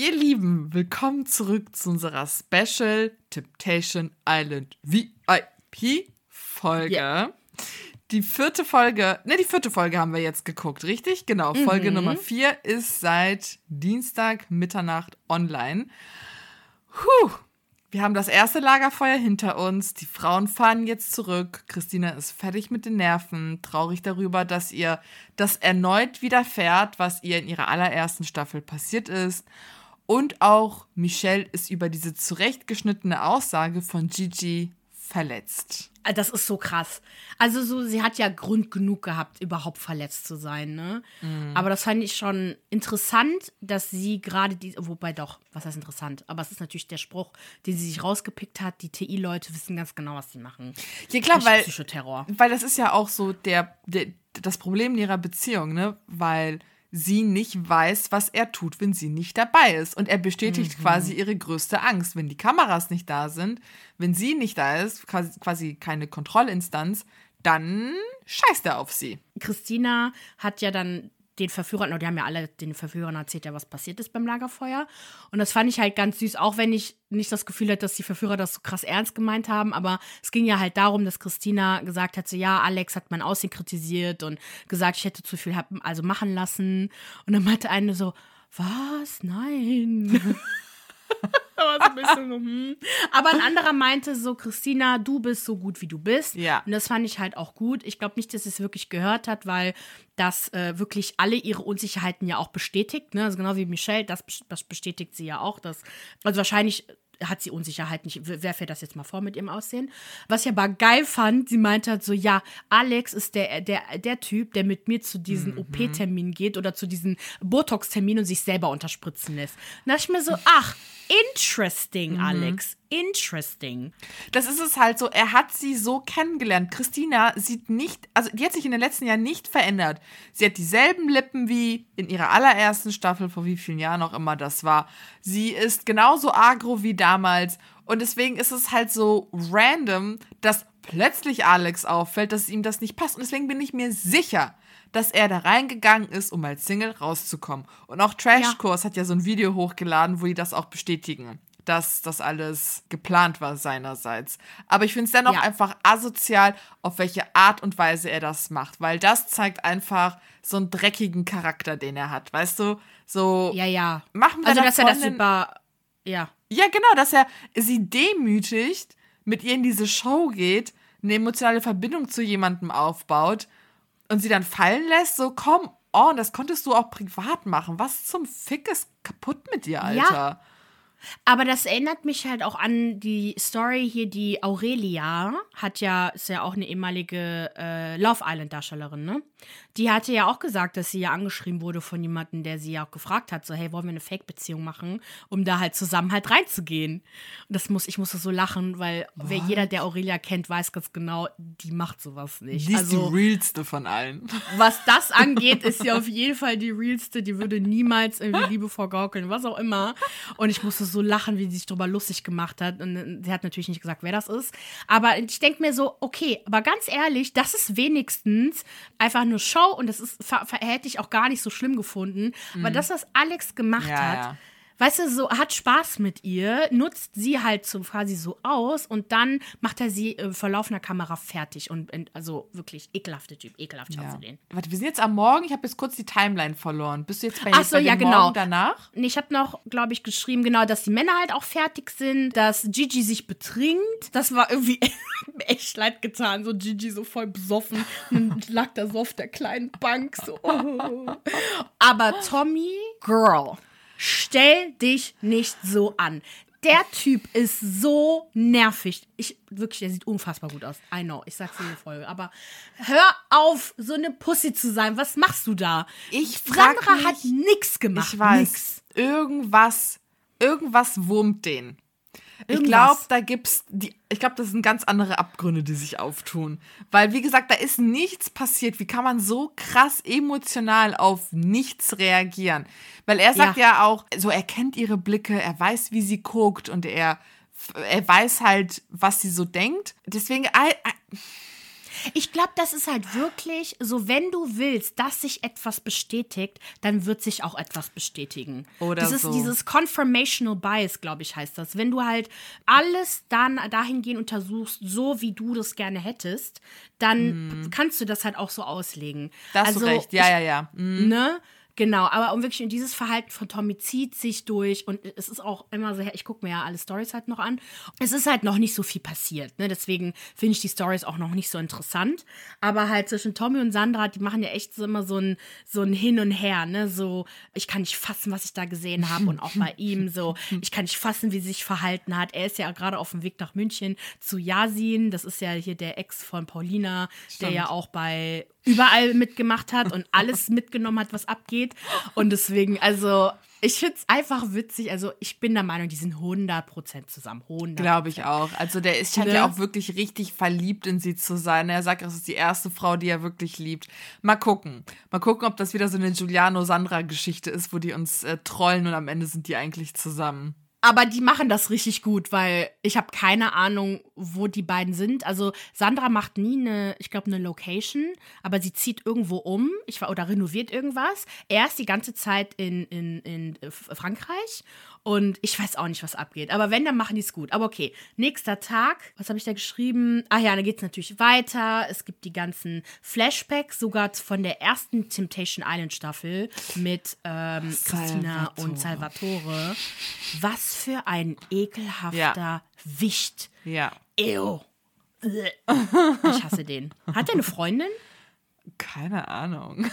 Ihr Lieben, willkommen zurück zu unserer Special Temptation Island VIP Folge. Yeah. Die vierte Folge, ne, die vierte Folge haben wir jetzt geguckt, richtig? Genau, Folge mhm. Nummer vier ist seit Dienstag Mitternacht online. Puh, wir haben das erste Lagerfeuer hinter uns. Die Frauen fahren jetzt zurück. Christina ist fertig mit den Nerven, traurig darüber, dass ihr das erneut widerfährt, was ihr in ihrer allerersten Staffel passiert ist. Und auch Michelle ist über diese zurechtgeschnittene Aussage von Gigi verletzt. Äh, das ist so krass. Also so, sie hat ja Grund genug gehabt, überhaupt verletzt zu sein, ne? Mhm. Aber das fand ich schon interessant, dass sie gerade die, wobei doch, was heißt interessant? Aber es ist natürlich der Spruch, den sie sich rausgepickt hat. Die TI-Leute wissen ganz genau, was sie machen. Ja klar, weil Psychoterror. Weil das ist ja auch so der, der das Problem in ihrer Beziehung, ne? Weil sie nicht weiß, was er tut, wenn sie nicht dabei ist. Und er bestätigt mhm. quasi ihre größte Angst. Wenn die Kameras nicht da sind, wenn sie nicht da ist, quasi keine Kontrollinstanz, dann scheißt er auf sie. Christina hat ja dann den Verführern, die haben ja alle den Verführern erzählt, ja, was passiert ist beim Lagerfeuer. Und das fand ich halt ganz süß, auch wenn ich nicht das Gefühl hatte, dass die Verführer das so krass ernst gemeint haben. Aber es ging ja halt darum, dass Christina gesagt hat, so, ja, Alex hat mein Aussehen kritisiert und gesagt, ich hätte zu viel also machen lassen. Und dann meinte eine so, was? Nein. Aber, so ein bisschen so, hm. Aber ein anderer meinte so, Christina, du bist so gut, wie du bist. Ja. Und das fand ich halt auch gut. Ich glaube nicht, dass es wirklich gehört hat, weil das äh, wirklich alle ihre Unsicherheiten ja auch bestätigt. Ne? Also genau wie Michelle, das, das bestätigt sie ja auch. Dass, also wahrscheinlich hat sie Unsicherheit nicht. Werfe das jetzt mal vor mit ihrem Aussehen. Was ich aber geil fand, sie meinte halt so, ja, Alex ist der, der, der Typ, der mit mir zu diesen mhm. OP-Terminen geht oder zu diesen Botox-Terminen und sich selber unterspritzen lässt. Und da ich mir so, ach, interesting, mhm. Alex. Interesting. Das ist es halt so, er hat sie so kennengelernt. Christina sieht nicht, also die hat sich in den letzten Jahren nicht verändert. Sie hat dieselben Lippen wie in ihrer allerersten Staffel, vor wie vielen Jahren auch immer das war. Sie ist genauso agro wie damals. Und deswegen ist es halt so random, dass plötzlich Alex auffällt, dass ihm das nicht passt. Und deswegen bin ich mir sicher, dass er da reingegangen ist, um als Single rauszukommen. Und auch Trashkurs ja. hat ja so ein Video hochgeladen, wo die das auch bestätigen dass das alles geplant war seinerseits. Aber ich finde es dennoch ja. einfach asozial, auf welche Art und Weise er das macht, weil das zeigt einfach so einen dreckigen Charakter, den er hat, weißt du? So Ja, ja. Machen wir Also, dass er das über ja. Ja, genau, dass er sie demütigt, mit ihr in diese Show geht, eine emotionale Verbindung zu jemandem aufbaut und sie dann fallen lässt, so komm on, das konntest du auch privat machen. Was zum Fick ist kaputt mit dir, Alter? Ja. Aber das erinnert mich halt auch an die Story hier, die Aurelia hat ja, ist ja auch eine ehemalige äh, Love Island-Darstellerin, ne? Die hatte ja auch gesagt, dass sie ja angeschrieben wurde von jemandem, der sie ja auch gefragt hat, so, hey, wollen wir eine Fake-Beziehung machen, um da halt zusammen halt reinzugehen. Und das muss, ich musste so lachen, weil wer jeder, der Aurelia kennt, weiß ganz genau, die macht sowas nicht. Die ist also, die realste von allen. Was das angeht, ist sie auf jeden Fall die realste, die würde niemals irgendwie Liebe vorgaukeln, was auch immer. Und ich musste so lachen, wie sie sich darüber lustig gemacht hat. Und äh, sie hat natürlich nicht gesagt, wer das ist. Aber ich denke mir so, okay, aber ganz ehrlich, das ist wenigstens einfach eine Show und das ist, hätte ich auch gar nicht so schlimm gefunden. Mhm. Aber das, was Alex gemacht ja, hat, ja weißt du, so hat Spaß mit ihr, nutzt sie halt so quasi so aus und dann macht er sie äh, vor laufender Kamera fertig und also wirklich ekelhafter Typ, ekelhaft ja. den. Warte, wir sind jetzt am Morgen, ich habe jetzt kurz die Timeline verloren. Bist du jetzt bei, Ach so, bei ja, genau. Morgen danach? Nee, ich habe noch, glaube ich, geschrieben, genau, dass die Männer halt auch fertig sind, dass Gigi sich betrinkt. Das war irgendwie echt leid getan, so Gigi so voll besoffen und lag da so auf der kleinen Bank so. Oh. Aber Tommy, Girl. Stell dich nicht so an. Der Typ ist so nervig. Ich wirklich, der sieht unfassbar gut aus. I know, ich sag's jede Folge. Aber hör auf, so eine Pussy zu sein. Was machst du da? Ich frag Sandra mich, hat nix gemacht. Ich weiß. Nix. Irgendwas, irgendwas wurmt den. Ich glaube, da gibt's die. Ich glaube, das sind ganz andere Abgründe, die sich auftun. Weil, wie gesagt, da ist nichts passiert. Wie kann man so krass emotional auf nichts reagieren? Weil er sagt ja, ja auch, so er kennt ihre Blicke, er weiß, wie sie guckt und er, er weiß halt, was sie so denkt. Deswegen, I, I, Ich glaube, das ist halt wirklich so, wenn du willst, dass sich etwas bestätigt, dann wird sich auch etwas bestätigen. Oder das ist so. dieses Confirmational Bias, glaube ich, heißt das. Wenn du halt alles dann dahingehend untersuchst, so wie du das gerne hättest, dann kannst du das halt auch so auslegen. Da hast also, recht. Ja, ja, ja. Mhm. Ne? Genau, aber um wirklich in dieses Verhalten von Tommy zieht sich durch und es ist auch immer so, ich gucke mir ja alle Stories halt noch an. Es ist halt noch nicht so viel passiert, ne? Deswegen finde ich die Stories auch noch nicht so interessant. Aber halt zwischen Tommy und Sandra, die machen ja echt so immer so ein, so ein Hin und Her, ne? So, ich kann nicht fassen, was ich da gesehen habe und auch bei ihm so, ich kann nicht fassen, wie sie sich verhalten hat. Er ist ja gerade auf dem Weg nach München zu Yasin, das ist ja hier der Ex von Paulina, der ja auch bei überall mitgemacht hat und alles mitgenommen hat, was abgeht. Und deswegen, also, ich finde es einfach witzig. Also, ich bin der Meinung, die sind 100% zusammen. 100%. Glaube ich auch. Also der ist, scheint Ne? ja auch wirklich richtig verliebt in sie zu sein. Er sagt, es ist die erste Frau, die er wirklich liebt. Mal gucken. Mal gucken, ob das wieder so eine Giuliano-Sandra-Geschichte ist, wo die uns äh, trollen und am Ende sind die eigentlich zusammen. Aber die machen das richtig gut, weil ich habe keine Ahnung, wo die beiden sind. Also Sandra macht nie eine, ich glaube, eine Location, aber sie zieht irgendwo um ich, oder renoviert irgendwas. Er ist die ganze Zeit in, in, in Frankreich und ich weiß auch nicht, was abgeht. Aber wenn, dann machen die es gut. Aber okay, nächster Tag, was habe ich da geschrieben? Ach ja, dann geht es natürlich weiter. Es gibt die ganzen Flashbacks, sogar von der ersten Temptation Island Staffel mit ähm, Christina und Salvatore. Was für ein ekelhafter Wicht. Ja. Ew. Ich hasse den. Hat er eine Freundin? Keine Ahnung.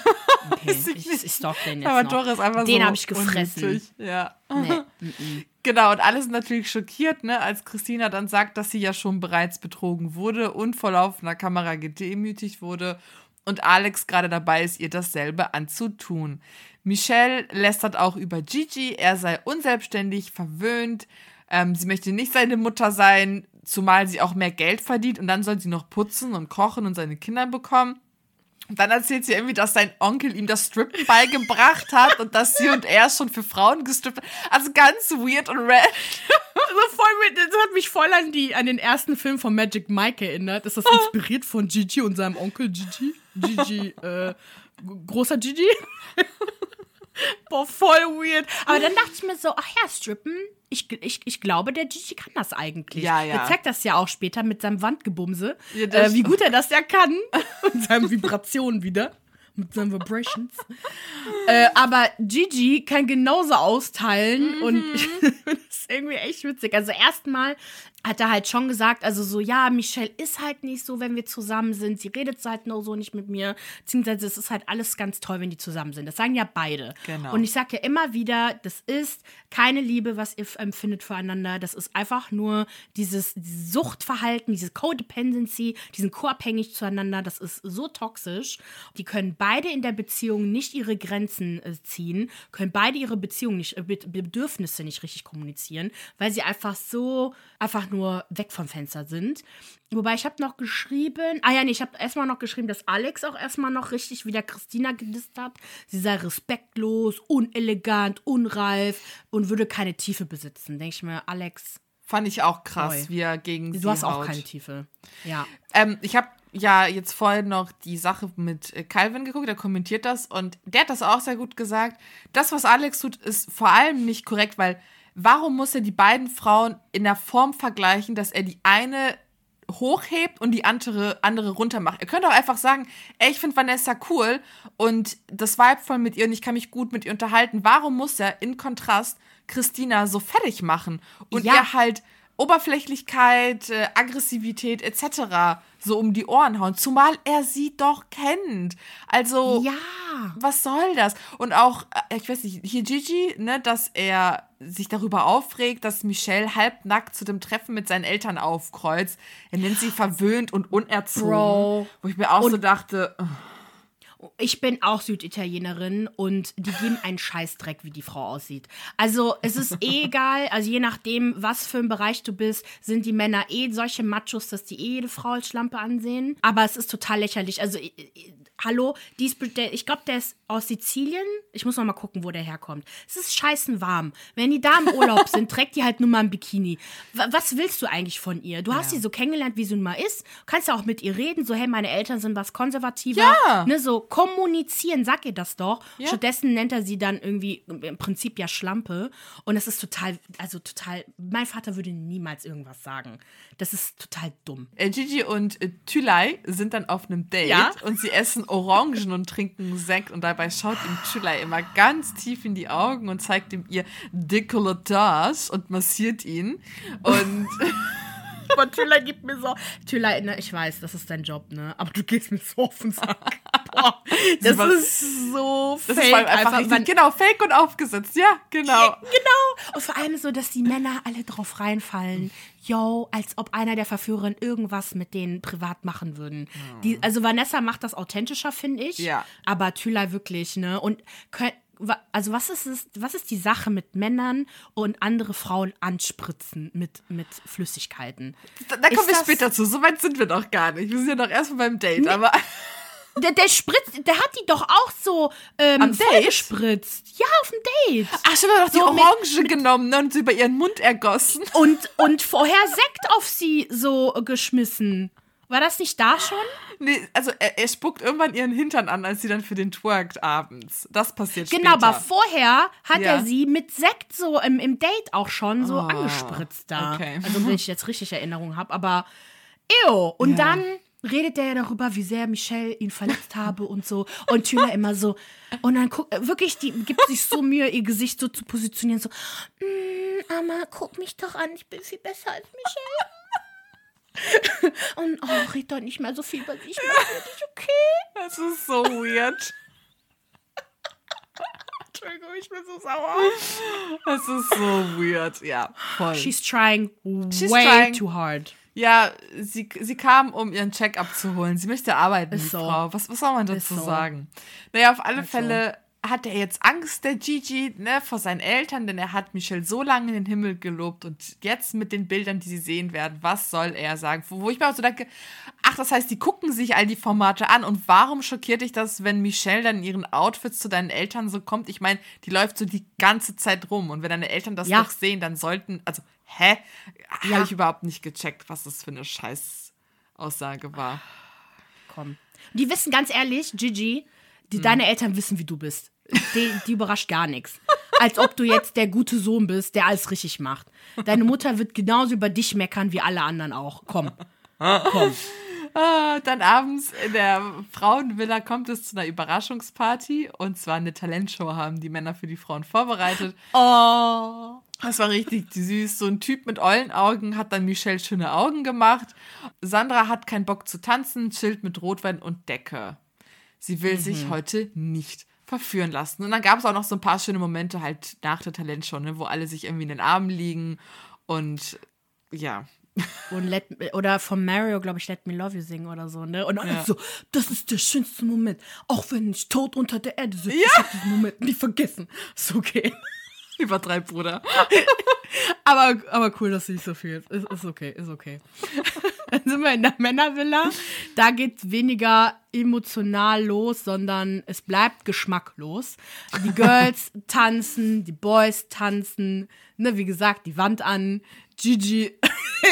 Okay, ich, ich stalk den jetzt Aber noch. Tore ist einfach so Den habe ich gefressen. unnötig. Ja. Nee. Genau, und alle sind natürlich schockiert, ne, als Christina dann sagt, dass sie ja schon bereits betrogen wurde und vor laufender Kamera gedemütigt wurde und Alex gerade dabei ist, ihr dasselbe anzutun. Michelle lästert auch über Gigi, er sei unselbstständig, verwöhnt, ähm, sie möchte nicht seine Mutter sein, zumal sie auch mehr Geld verdient und dann soll sie noch putzen und kochen und seine Kinder bekommen. Und dann erzählt sie irgendwie, dass sein Onkel ihm das Strippen beigebracht hat und dass sie und er schon für Frauen gestrippt hat. Also ganz weird und red. Also voll mit, das hat mich voll an, die, an den ersten Film von Magic Mike erinnert. Ist das inspiriert von Gigi und seinem Onkel Gigi? Gigi, äh, großer Gigi? Boah, voll weird. Aber dann dachte ich mir so, ach ja, Strippen, ich, ich, ich glaube, der Gigi kann das eigentlich. Ja, ja. Er zeigt das ja auch später mit seinem Wandgebumse, Ja, äh, wie gut er das ja kann. Und seinen Vibrationen wieder. Mit seinen Vibrations. äh, aber Gigi kann genauso austeilen und ich finde das irgendwie echt witzig. Also erstmal hat er halt schon gesagt, also so, ja, Michelle ist halt nicht so, wenn wir zusammen sind. Sie redet halt nur so nicht mit mir. Beziehungsweise es ist halt alles ganz toll, wenn die zusammen sind. Das sagen ja beide. Genau. Und ich sage ja immer wieder, das ist keine Liebe, was ihr empfindet füreinander. Das ist einfach nur dieses, Suchtverhalten, diese Codependency, diesen co-abhängig zueinander. Das ist so toxisch. Die können beide in der Beziehung nicht ihre Grenzen äh, ziehen, können beide ihre Beziehung nicht, äh, Be- Bedürfnisse nicht richtig kommunizieren, weil sie einfach so, einfach nur weg vom Fenster sind. Wobei ich habe noch geschrieben, ah ja, nee, ich habe erstmal noch geschrieben, dass Alex auch erstmal noch richtig wieder Christina gedisst hat. Sie sei respektlos, unelegant, unreif und würde keine Tiefe besitzen. Denke ich mir, Alex, Fand ich auch krass, Oi. wie er gegen sie du hast auch haut. keine Tiefe. Ja. Ähm, ich habe ja jetzt vorhin noch die Sache mit äh, Calvin geguckt, der kommentiert das und der hat das auch sehr gut gesagt. Das, was Alex tut, ist vor allem nicht korrekt, weil warum muss er die beiden Frauen in der Form vergleichen, dass er die eine hochhebt und die andere, andere runtermacht. Er könnte auch einfach sagen, ey, ich finde Vanessa cool und das Vibe voll mit ihr und ich kann mich gut mit ihr unterhalten. Warum muss er in Kontrast Christina so fertig machen und Ja. ihr halt Oberflächlichkeit, äh, Aggressivität etc. so um die Ohren hauen, zumal er sie doch kennt. Also, Ja. was soll das? Und auch, äh, ich weiß nicht, hier Gigi, ne, dass er sich darüber aufregt, dass Michelle halbnackt zu dem Treffen mit seinen Eltern aufkreuzt. Er nennt sie verwöhnt und unerzogen. Bro. Wo ich mir auch so dachte, äh, Ich bin auch Süditalienerin und die geben einen Scheißdreck, wie die Frau aussieht. Also es ist eh egal, also je nachdem, was für ein Bereich du bist, sind die Männer eh solche Machos, dass die eh jede Frau als Schlampe ansehen. Aber es ist total lächerlich. Also hallo, die ist, der, ich glaube, der ist aus Sizilien. Ich muss noch mal gucken, wo der herkommt. Es ist scheißen warm. Wenn die da im Urlaub sind, trägt die halt nur mal ein Bikini. W was willst du eigentlich von ihr? Du hast sie so kennengelernt, wie sie nun mal ist. Kannst ja auch mit ihr reden, so, hey, meine Eltern sind was konservativer. Ja. Ne, so kommunizieren, sag ihr das doch. Ja. Stattdessen nennt er sie dann irgendwie im Prinzip ja Schlampe. Und das ist total, also total, mein Vater würde niemals irgendwas sagen. Das ist total dumm. Äh, Gigi und äh, Tülay sind dann auf einem Date Ja. und sie essen Orangen und trinken Sekt und dabei schaut ihm Tülay immer ganz tief in die Augen und zeigt ihm ihr Dekolletage und massiert ihn. Und Aber Tüller gibt mir so. Tüller, ne, ich weiß, das ist dein Job, ne? Aber du gehst mir so auf den Sack. Boah, das war- ist so das fake. ist vor allem einfach, richtig, genau, fake und aufgesetzt. Ja, genau. Genau. Und vor allem so, dass die Männer alle drauf reinfallen. Yo, als ob einer der Verführer irgendwas mit denen privat machen würden. Die, also Vanessa macht das authentischer, finde ich. Ja. Aber Tüller wirklich, ne? Und könnt, also was ist es, was ist die Sache mit Männern und andere Frauen anspritzen mit, mit Flüssigkeiten? Da, da kommen Ist wir das- später zu. So weit sind wir noch gar nicht. Wir sind ja noch erstmal beim Date. Aber Der, der spritzt, der hat die doch auch so ähm, Am Date? vollgespritzt. Ja, auf dem Date. ach, wir haben doch die So mit- Orange genommen ne, und sie über ihren Mund ergossen. Und, und vorher Sekt auf sie so geschmissen. War das nicht da schon? Nee, also er, er spuckt irgendwann ihren Hintern an, als sie dann für den twerkt abends. Das passiert Genau, später. aber vorher hat Ja. er sie mit Sekt so im, im Date auch schon so Oh, angespritzt da. okay. Also wenn ich jetzt richtig Erinnerung habe, aber ew. Und Ja. dann redet er ja darüber, wie sehr Michelle ihn verletzt habe und so. Und Tüler immer so. Und dann guckt, wirklich, die gibt sich so Mühe, ihr Gesicht so zu positionieren, so, mm, Mama, guck mich doch an, ich bin viel besser als Michelle. und oh, red doch nicht mehr so viel über sich, mach für dich, okay? Das ist so weird. Entschuldigung, ich bin so sauer. Das ist so weird. Ja, voll. She's trying She's way trying. too hard. Ja, sie, sie kam, um ihren Check abzuholen. Sie möchte arbeiten, die so. Frau. Was, was soll man dazu so. sagen? Naja, auf alle Ist so. Fälle hat er jetzt Angst, der Gigi, ne, vor seinen Eltern, denn er hat Michelle so lange in den Himmel gelobt und jetzt mit den Bildern, die sie sehen werden, was soll er sagen? Wo wo ich mir auch so denke, ach, das heißt, die gucken sich all die Formate an und warum schockiert dich das, wenn Michelle dann in ihren Outfits zu deinen Eltern so kommt? Ich meine, die läuft so die ganze Zeit rum und wenn deine Eltern das Ja. doch sehen, dann sollten, also, hä? Ja. Habe ich überhaupt nicht gecheckt, was das für eine scheiß Aussage war. Komm. Die wissen ganz ehrlich, Gigi, Hm. die, deine Eltern wissen, wie du bist. Die, die überrascht gar nichts. Als ob du jetzt der gute Sohn bist, der alles richtig macht. Deine Mutter wird genauso über dich meckern wie alle anderen auch. Komm. Komm. Ah, dann abends in der Frauenvilla kommt es zu einer Überraschungsparty und zwar eine Talentshow haben die Männer für die Frauen vorbereitet. Oh. Das war richtig süß. So ein Typ mit Eulenaugen hat dann Michelle schöne Augen gemacht. Sandra hat keinen Bock zu tanzen, chillt mit Rotwein und Decke. Sie will sich heute nicht verführen lassen. Und dann gab es auch noch so ein paar schöne Momente halt nach der Talentshow, ne, wo alle sich irgendwie in den Armen liegen und ja. Und let, oder von Mario, glaube ich, Let Me Love You singen oder so, ne? Und alle Ja. so, das ist der schönste Moment. Auch wenn ich tot unter der Erde sitze, ich hab diesen Moment nie vergessen. Ist okay. Übertreib, Bruder. Aber, aber cool, dass du nicht so fühlst. Ist, ist okay, ist okay. Dann sind wir in der Männervilla. Da geht's weniger emotional los, sondern es bleibt geschmacklos. Die Girls tanzen, die Boys tanzen. Ne, wie gesagt, die Wand an. Gigi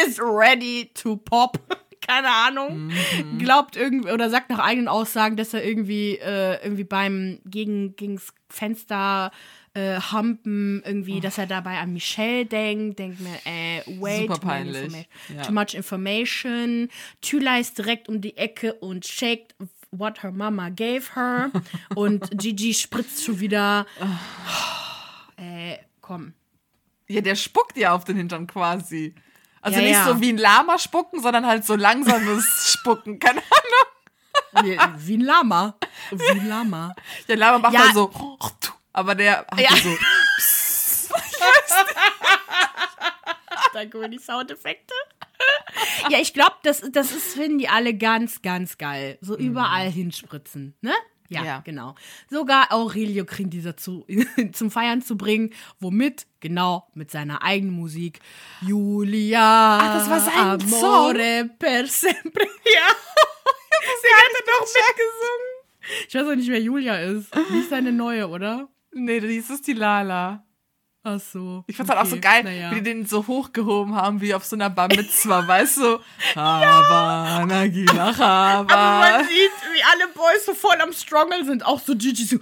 is ready to pop. Keine Ahnung. Glaubt irgendwie oder sagt nach eigenen Aussagen, dass er irgendwie, äh, irgendwie beim gegen, gegens Fenster äh, humpen, irgendwie, dass er dabei an Michelle denkt, denkt mir, äh, wait, Super too peinlich. informa- Ja. too much information. Tüla ist direkt um die Ecke und shaked what her mama gave her. und Gigi spritzt schon wieder. äh, komm. Ja, der spuckt ja auf den Hintern quasi. Also Ja, nicht ja. so wie ein Lama spucken, sondern halt so langsames Spucken. Keine Ahnung. Wie, wie ein Lama. Wie ein Lama. Der Lama macht Ja. dann so, aber der hat Ja. so, Danke für die Soundeffekte. ja, ich glaube, das, das ist, finden die alle ganz, ganz geil. So überall hinspritzen, ne? Ja, Ja. genau. Sogar Aurelio kriegt die dazu, zum Feiern zu bringen. Womit? Genau, mit seiner eigenen Musik. Julia. Ach, das war sein Amore per sempre. Ja. Sie hatte doch mitgesungen. Ich weiß auch nicht, wer Julia ist. Ist seine neue, oder? Nee, das ist die Lala. Ach so. Ich fand's halt auch so geil, naja. wie die den so hochgehoben haben, wie auf so einer Bar Mitzwa, weißt du? Hava, Nagila, Aber Hava. man sieht, wie alle Boys so voll am Struggle sind. Auch so Gigi so,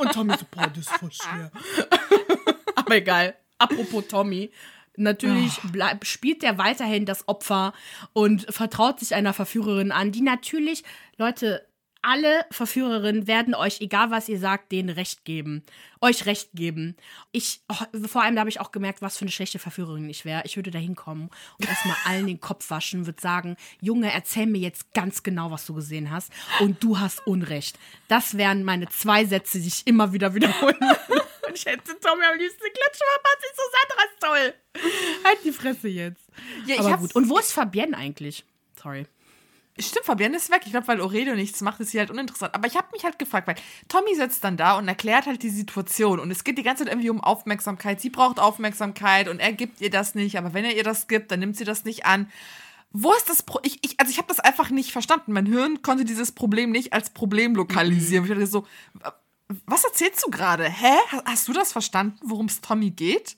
und Tommy so, boah, das ist voll schwer. Aber egal. Apropos Tommy. Natürlich bleib, spielt der weiterhin das Opfer und vertraut sich einer Verführerin an, die natürlich, Leute, alle Verführerinnen werden euch, egal was ihr sagt, denen Recht geben. Euch Recht geben. Ich, oh, vor allem da habe ich auch gemerkt, was für eine schlechte Verführerin ich wäre. Ich würde da hinkommen und erstmal allen den Kopf waschen, würde sagen, Junge, erzähl mir jetzt ganz genau, was du gesehen hast. Und du hast Unrecht. Das wären meine zwei Sätze, die ich immer wieder wiederholen würde. Und ich hätte Tommy am liebsten klatschen, verpasst ich so Sandra ist toll. Halt die Fresse jetzt. Ja, ich Aber gut. Und wo ist Fabienne eigentlich? Sorry. Stimmt, Fabienne ist weg. Ich glaube, weil Aurelio nichts macht, ist sie halt uninteressant. Aber ich habe mich halt gefragt, weil Tommy sitzt dann da und erklärt halt die Situation. Und es geht die ganze Zeit irgendwie um Aufmerksamkeit. Sie braucht Aufmerksamkeit und er gibt ihr das nicht. Aber wenn er ihr das gibt, dann nimmt sie das nicht an. Wo ist das Pro ich, ich, Also ich habe das einfach nicht verstanden. Mein Hirn konnte dieses Problem nicht als Problem lokalisieren. Ich dachte so, was erzählst du gerade? Hä? Hast du das verstanden, worum es Tommy geht?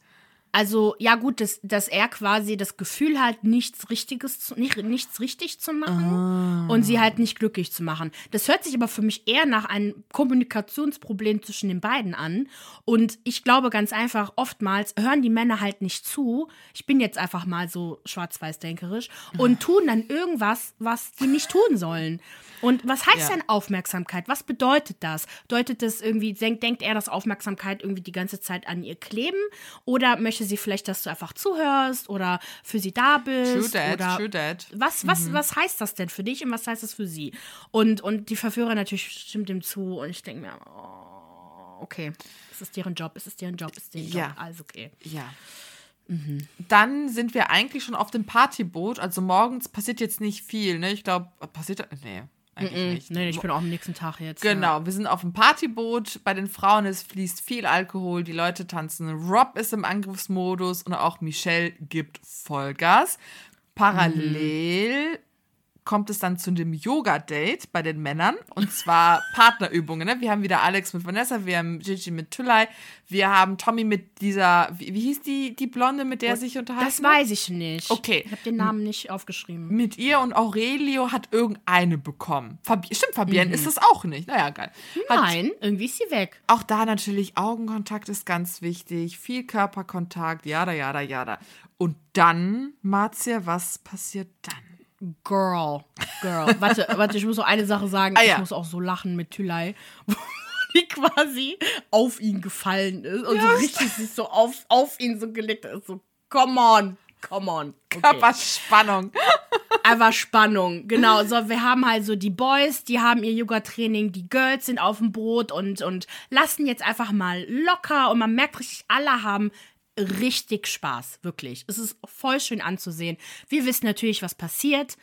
Also, ja, gut, dass, dass er quasi das Gefühl hat, nichts Richtiges zu, nicht, nichts richtig zu machen und sie halt nicht glücklich zu machen. Das hört sich aber für mich eher nach einem Kommunikationsproblem zwischen den beiden an. Und ich glaube ganz einfach, oftmals hören die Männer halt nicht zu. Ich bin jetzt einfach mal so schwarz-weiß-denkerisch und tun dann irgendwas, was die nicht tun sollen. Und was heißt Ja. denn Aufmerksamkeit? Was bedeutet das? Bedeutet das irgendwie, denkt, denkt er, dass Aufmerksamkeit irgendwie die ganze Zeit an ihr kleben? Oder möchte sie vielleicht, dass du einfach zuhörst oder für sie da bist? True that, oder true that. Was, was, was heißt das denn für dich und was heißt das für sie? Und, und die Verführer natürlich stimmt dem zu und ich denke mir, oh, okay, es ist deren Job, es ist deren Job, es ist deren Ja. Job, alles okay. Ja. Dann sind wir eigentlich schon auf dem Partyboot. Also morgens passiert jetzt nicht viel, ne? Ich glaube, passiert. Nee, eigentlich nicht. Nee, ich bin auch am nächsten Tag jetzt. Genau, wir sind auf dem Partyboot. Bei den Frauen es fließt viel Alkohol, die Leute tanzen. Rob ist im Angriffsmodus und auch Michelle gibt Vollgas. Parallel kommt es dann zu dem Yoga-Date bei den Männern. Und zwar Partnerübungen. Ne? Wir haben wieder Alex mit Vanessa, wir haben Gigi mit Tülay, wir haben Tommy mit dieser, wie, wie hieß die, die Blonde, mit der er sich unterhalten Das weiß ich nicht. Okay. Ich habe den Namen nicht aufgeschrieben. Mit ihr und Aurelio hat irgendeine bekommen. Fabi Stimmt, Fabienne ist es auch nicht. Naja, geil. Hat Nein, irgendwie ist sie weg. auch da natürlich Augenkontakt ist ganz wichtig, viel Körperkontakt, jada, jada, jada. Und dann, Marzia, was passiert dann? Girl, Girl. Warte, warte, ich muss noch eine Sache sagen. Ah, ich ja. muss auch so lachen mit Tülay, wo die quasi auf ihn gefallen ist und so richtig sich so auf, auf ihn so gelegt hat. So, come on, come on. Okay. Körperspannung. Einfach Spannung. Genau, so wir haben halt so die Boys, die haben ihr Yoga-Training, die Girls sind auf dem Boot und, und lassen jetzt einfach mal locker und man merkt richtig, alle haben richtig Spaß, wirklich. Es ist voll schön anzusehen. Wir wissen natürlich, was passiert.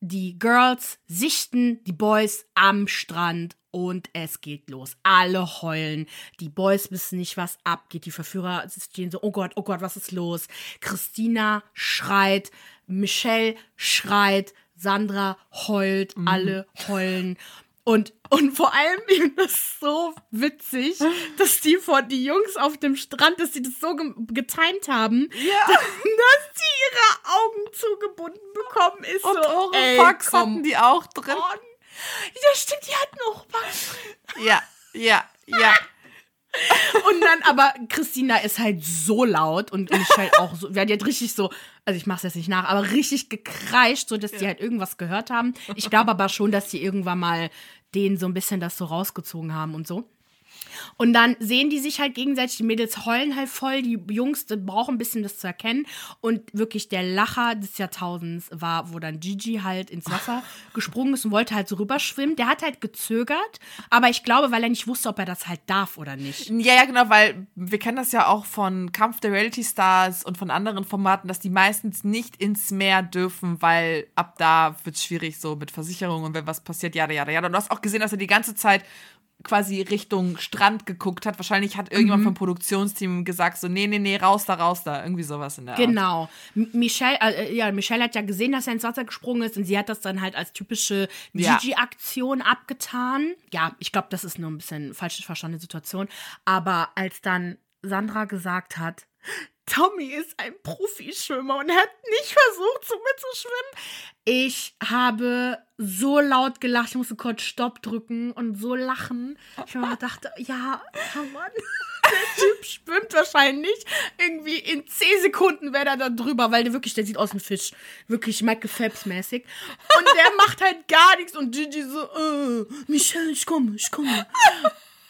Die Girls sichten die Boys am Strand und es geht los. Alle heulen. Die Boys wissen nicht, was abgeht. Die Verführer stehen so, oh Gott, oh Gott, was ist los? Christina schreit, Michelle schreit, Sandra heult, alle heulen. Und, und vor allem, ich das so witzig, dass die vor die Jungs auf dem Strand, dass sie das so ge getimt haben, Ja. dass die ihre Augen zugebunden bekommen ist. Und so, ey, Oropax hatten die auch drin. on. Ja, stimmt, die hatten Oropax. Ja, ja, ja. Und dann aber, Christina ist halt so laut und Michelle auch so, wir die hat richtig so, also ich mach's jetzt nicht nach, aber richtig gekreischt, so dass die halt irgendwas gehört haben. Ich glaube aber schon, dass die irgendwann mal denen so ein bisschen das so rausgezogen haben und so. Und dann sehen die sich halt gegenseitig, die Mädels heulen halt voll, die Jungs die brauchen ein bisschen das zu erkennen. Und wirklich der Lacher des Jahrtausends war, wo dann Gigi halt ins Wasser gesprungen ist und wollte halt so rüberschwimmen. Der hat halt gezögert, aber ich glaube, weil er nicht wusste, ob er das halt darf oder nicht. Ja, ja, genau, weil wir kennen das ja auch von Kampf der Reality Stars und von anderen Formaten, dass die meistens nicht ins Meer dürfen, weil ab da wird es schwierig so mit Versicherungen und wenn was passiert, jada, jada, jada. Und du hast auch gesehen, dass er die ganze Zeit quasi Richtung Strand geguckt hat. Wahrscheinlich hat irgendjemand Mhm. vom Produktionsteam gesagt, so, nee, nee, nee, raus da, raus da. Irgendwie sowas in der Art. Genau. Michelle, äh, ja, Michelle hat ja gesehen, dass er ins Wasser gesprungen ist und sie hat das dann halt als typische Ja. Gigi-Aktion abgetan. Ja, ich glaube, das ist nur ein bisschen falsch verstandene Situation. Aber als dann Sandra gesagt hat, Tommy ist ein Profischwimmer und hat nicht versucht, zu mir zu schwimmen. Ich habe so laut gelacht, ich musste kurz Stopp drücken und so lachen. Ich mir dachte, ja, ja Mann, der Typ schwimmt wahrscheinlich. Irgendwie in 10 Sekunden wäre er da drüber, weil der wirklich, der sieht aus wie ein Fisch. Wirklich Michael Phelps-mäßig. Und der macht halt gar nichts und Gigi so, äh, Michelle, ich komme, ich komme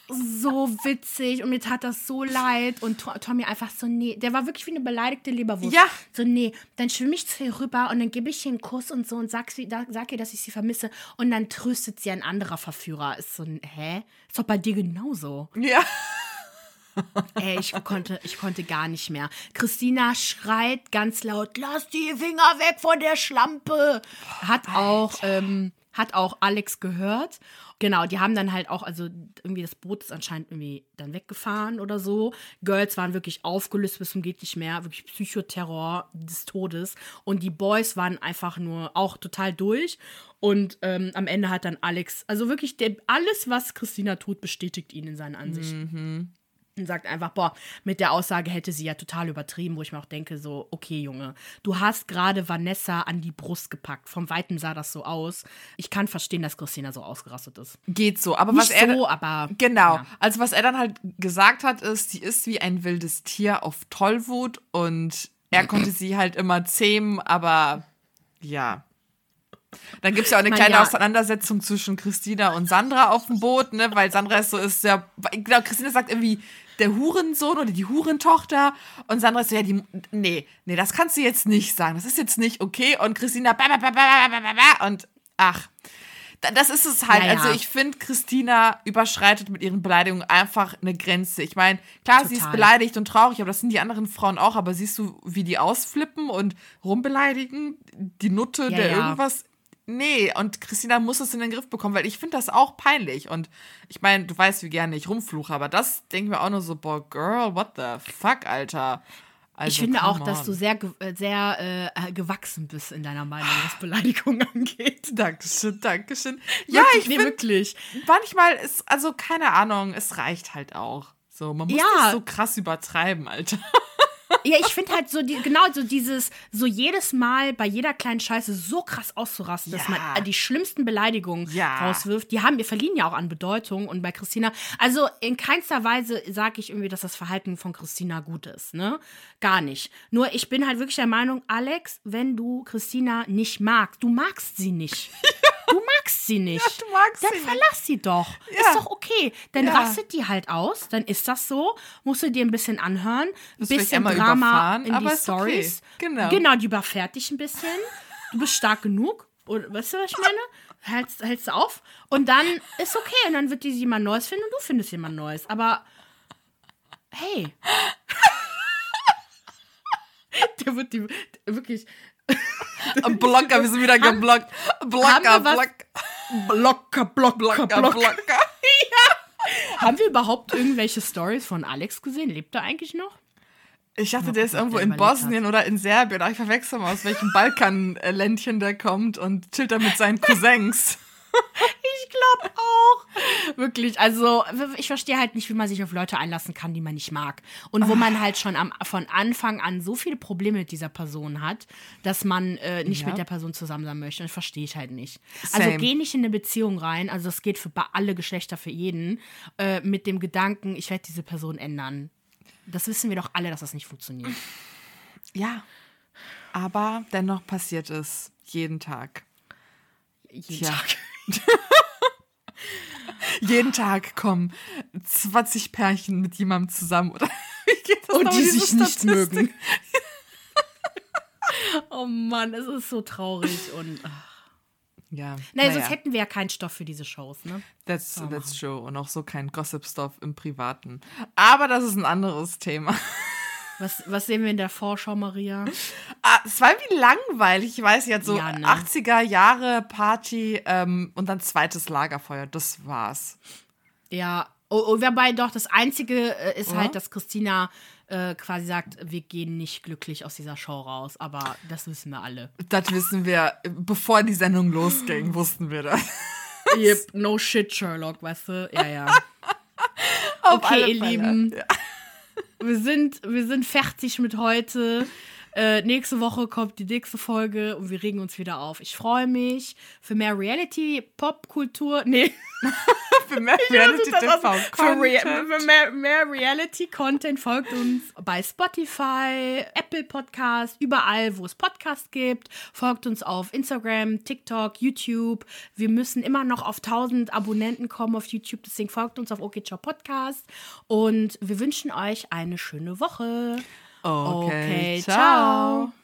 so witzig und mir tat das so leid und To- Tommy einfach so, nee, der war wirklich wie eine beleidigte Leberwurst. Ja. So, nee, dann schwimme ich zu ihr rüber und dann gebe ich ihr einen Kuss und so und sag, sie, da, sag ihr, dass ich sie vermisse und dann tröstet sie ein anderer Verführer. Ist so, ein, hä? Ist doch bei dir genauso. Ja. Ey, ich konnte, ich konnte gar nicht mehr. Christina schreit ganz laut, lass die Finger weg von der Schlampe. Hat auch, ähm, hat auch Alex gehört. Genau, die haben dann halt auch, also irgendwie das Boot ist anscheinend irgendwie dann weggefahren oder so. Girls waren wirklich aufgelöst bis zum geht nicht mehr, wirklich Psychoterror des Todes. Und die Boys waren einfach nur auch total durch. Und ähm, am Ende hat dann Alex, also wirklich der, alles, was Christina tut, bestätigt ihn in seinen Ansichten und sagt einfach, boah, mit der Aussage hätte sie ja total übertrieben, wo ich mir auch denke, so, okay, Junge, du hast gerade Vanessa an die Brust gepackt. Vom Weiten sah das so aus. Ich kann verstehen, dass Christina so ausgerastet ist. Geht so. Aber Nicht was er. so, aber. Genau. Ja. Also was er dann halt gesagt hat, ist, sie ist wie ein wildes Tier auf Tollwut und er konnte sie halt immer zähmen, aber ja. Dann gibt es ja auch eine kleine ja. Auseinandersetzung zwischen Christina und Sandra auf dem Boot, ne? Weil Sandra ist so, ist ja, genau, Christina sagt irgendwie der Hurensohn oder die Hurentochter und Sandra ist so, ja, die, nee, nee, das kannst du jetzt nicht sagen, das ist jetzt nicht okay und Christina, und ach, da- das ist es halt. Ja, ja. Also ich finde, Christina überschreitet mit ihren Beleidigungen einfach eine Grenze. Ich meine, klar, sie ist Total. beleidigt und traurig, aber das sind die anderen Frauen auch. Aber siehst du, wie die ausflippen und rumbeleidigen? Die Nutte, Ja, der ja. irgendwas. Nee, und Christina muss es in den Griff bekommen, weil ich finde das auch peinlich. Und ich meine, du weißt, wie gerne ich rumfluche, aber das denken wir auch nur so, boah, Girl, what the fuck, Alter. Also, Ich finde auch, dass on. du sehr, äh, sehr äh, gewachsen bist in deiner Meinung, was Beleidigung angeht. Dankeschön, Dankeschön. Ja, Wirklich, ich nee, wirklich. manchmal ist, also keine Ahnung, es reicht halt auch. So, man muss Ja. nicht so krass übertreiben, Alter. Ja, ich finde halt so, die, genau so dieses, so jedes Mal bei jeder kleinen Scheiße so krass auszurasten, dass Ja. man äh, die schlimmsten Beleidigungen Ja. rauswirft, die haben, wir verlieren ja auch an Bedeutung und bei Christina, also in keinster Weise sage ich irgendwie, dass das Verhalten von Christina gut ist, ne? Gar nicht. Nur ich bin halt wirklich der Meinung, Alex, wenn du Christina nicht magst, du magst sie nicht. Du magst sie nicht. du magst dann sie nicht. verlass sie doch. Ja. Ist doch okay. Dann Ja. rastet die halt aus, dann ist das so. Musst du dir ein bisschen anhören. Vielleicht bisschen Drama überfahren, in die ist okay. Stories. Genau. Genau, die überfährt dich ein bisschen. Du bist stark genug. Oder, weißt du, was ich meine? Hältst, hältst du auf. Und dann ist okay. Und dann wird die jemand Neues finden und du findest jemand Neues. Aber hey. Der wird die wirklich. Blocker, wir sind wieder geblockt. Blocker, Blocker, Blocker, Blocker, Blocker, Blocker. Blocker. Haben wir überhaupt irgendwelche Stories von Alex gesehen? Lebt er eigentlich noch? Ich dachte, der ist irgendwo der in Bosnien oder in Serbien. Aber ich verwechsel mal, aus welchem Balkanländchen der kommt und chillt da mit seinen Cousins. Ich glaube auch. Wirklich, also ich verstehe halt nicht, wie man sich auf Leute einlassen kann, die man nicht mag. Und wo man halt schon am, von Anfang an so viele Probleme mit dieser Person hat, dass man äh, nicht Ja. mit der Person zusammen sein möchte. Und das verstehe ich halt nicht. Also Same. geh nicht in eine Beziehung rein, also das geht für alle Geschlechter, für jeden, äh, mit dem Gedanken, ich werde diese Person ändern. Das wissen wir doch alle, dass das nicht funktioniert. Ja. Aber dennoch passiert es jeden Tag. Jeden Tja. Tag. Jeden Tag kommen 20 Pärchen mit jemandem zusammen. Oder wie geht das Und die sich nicht Statistik? mögen. oh Mann, es ist so traurig und. ach. Ja. Naja, sonst hätten wir ja keinen Stoff für diese Shows, ne? That's, that's true. Und auch so kein Gossip-Stuff im Privaten. Aber das ist ein anderes Thema. Was, was sehen wir in der Vorschau, Maria? Ah, es war irgendwie langweilig. Ich weiß nicht, so Ja, ne? 80er Jahre Party ähm, und dann zweites Lagerfeuer. Das war's. Ja, oh, oh, wobei doch das Einzige äh, ist Oder? halt, dass Christina äh, quasi sagt, wir gehen nicht glücklich aus dieser Show raus. Aber das wissen wir alle. Das wissen wir, bevor die Sendung losging, wussten wir das. Yep, no shit, Sherlock, weißt du? Ja, ja. Okay, ihr. Lieben. Ja. Wir sind, wir sind fertig mit heute. Äh, nächste Woche kommt die nächste Folge und wir regen uns wieder auf. Ich freue mich für mehr Reality, Popkultur. Nee, Für mehr Reality TV aus- für, Rea Content. für mehr, mehr Reality-Content folgt uns bei Spotify, Apple Podcast, überall, wo es Podcasts gibt. Folgt uns auf Instagram, TikTok, YouTube. Wir müssen immer noch auf 1000 Abonnenten kommen auf YouTube, deswegen folgt uns auf OK Ciao Podcast. Und wir wünschen euch eine schöne Woche. Okay, Okay, ciao. ciao.